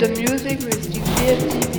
The Music with the four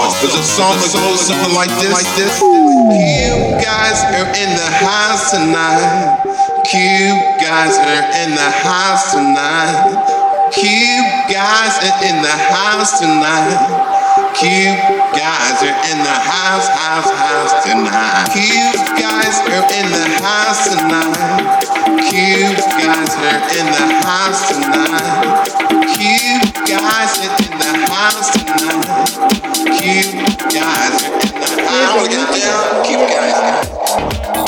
song. There's a song that goes something like this. Like this. You guys are in the house tonight. You guys are in the house tonight. You guys are in the house tonight. You guys are in the house, house, house tonight. You guys are in the house tonight. You guys are in the house tonight. You guys are in the house tonight. Keep guys. I wanna get down. Keep guys.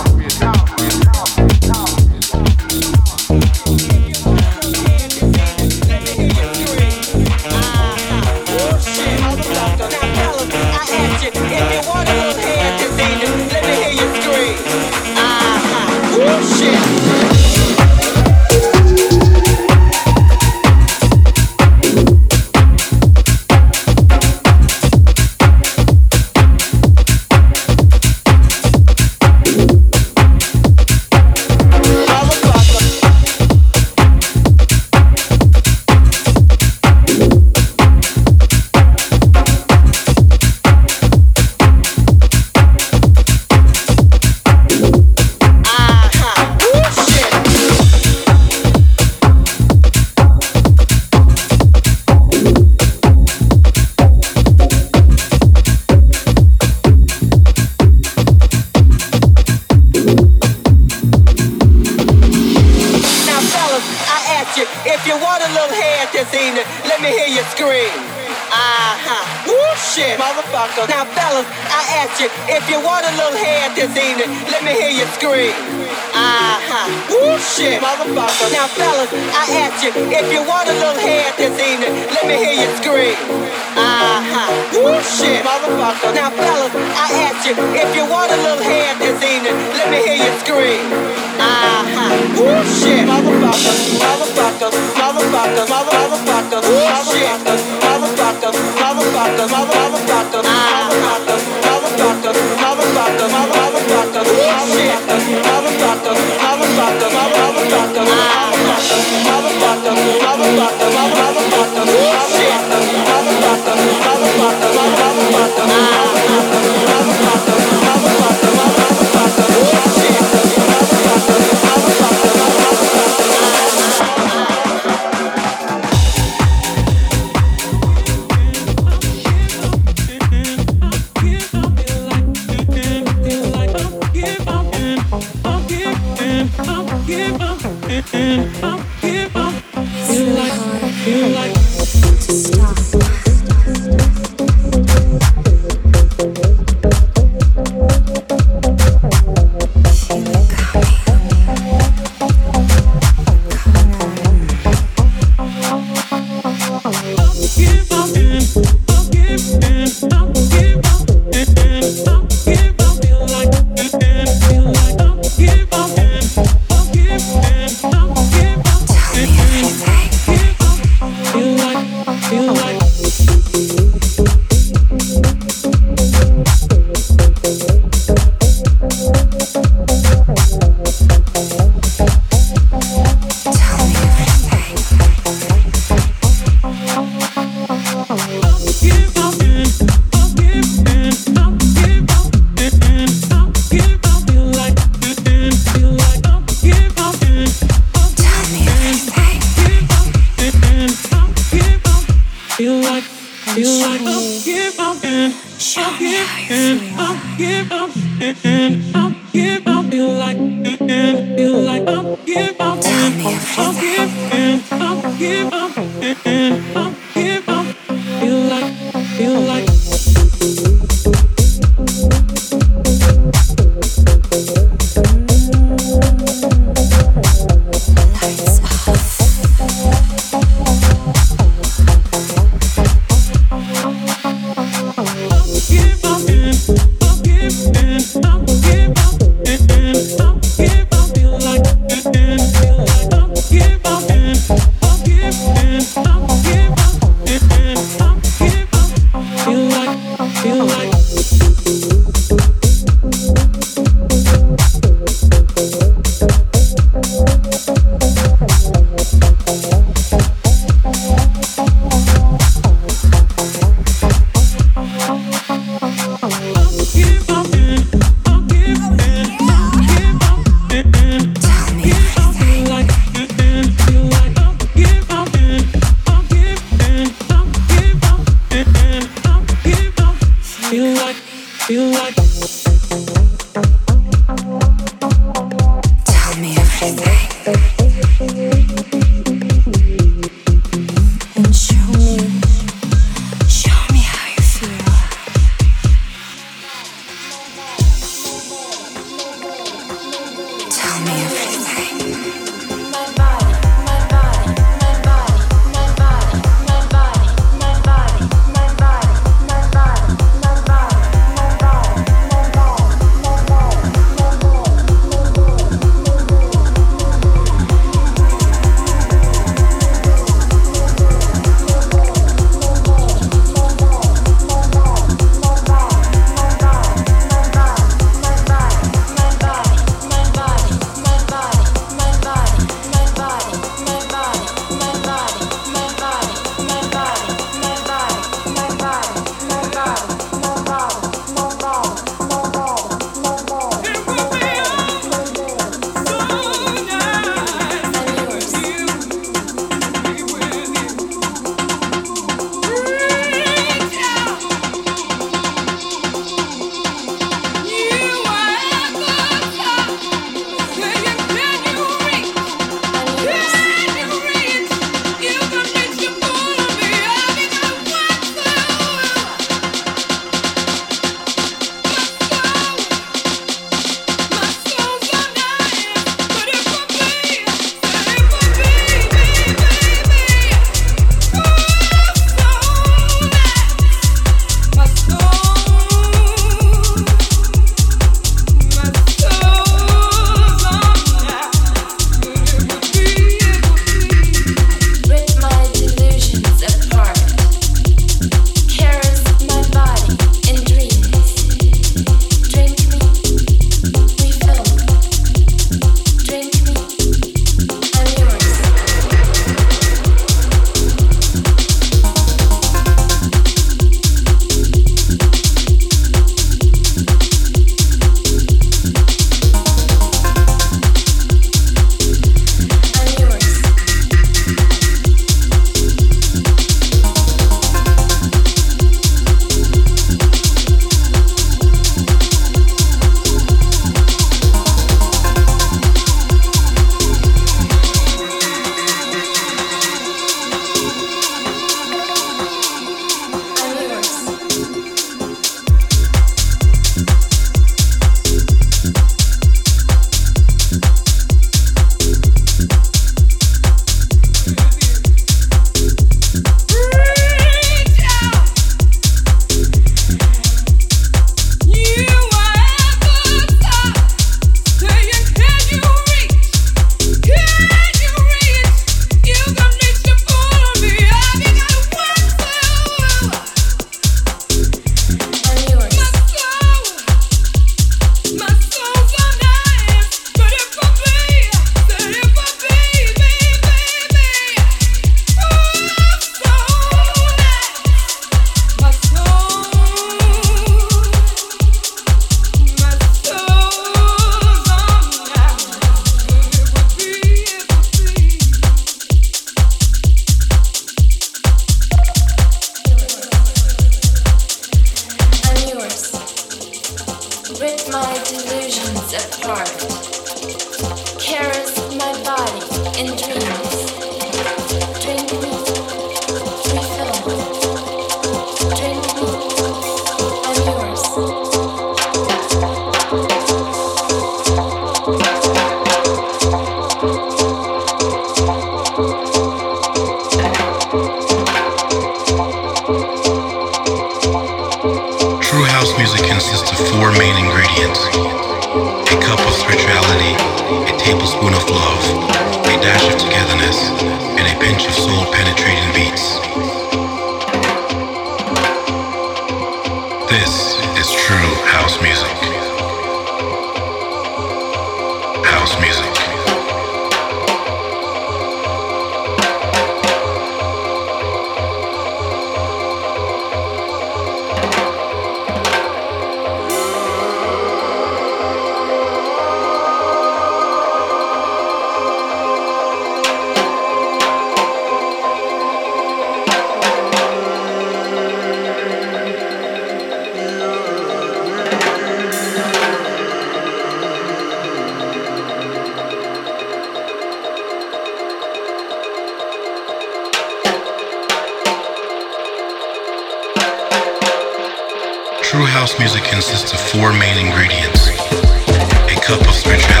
Of four main ingredients. A cup of spirituality,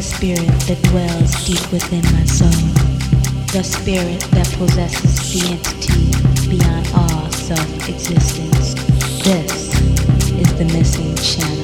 A spirit that dwells deep within my soul. The spirit that possesses the entity beyond all self-existence. This is the missing channel.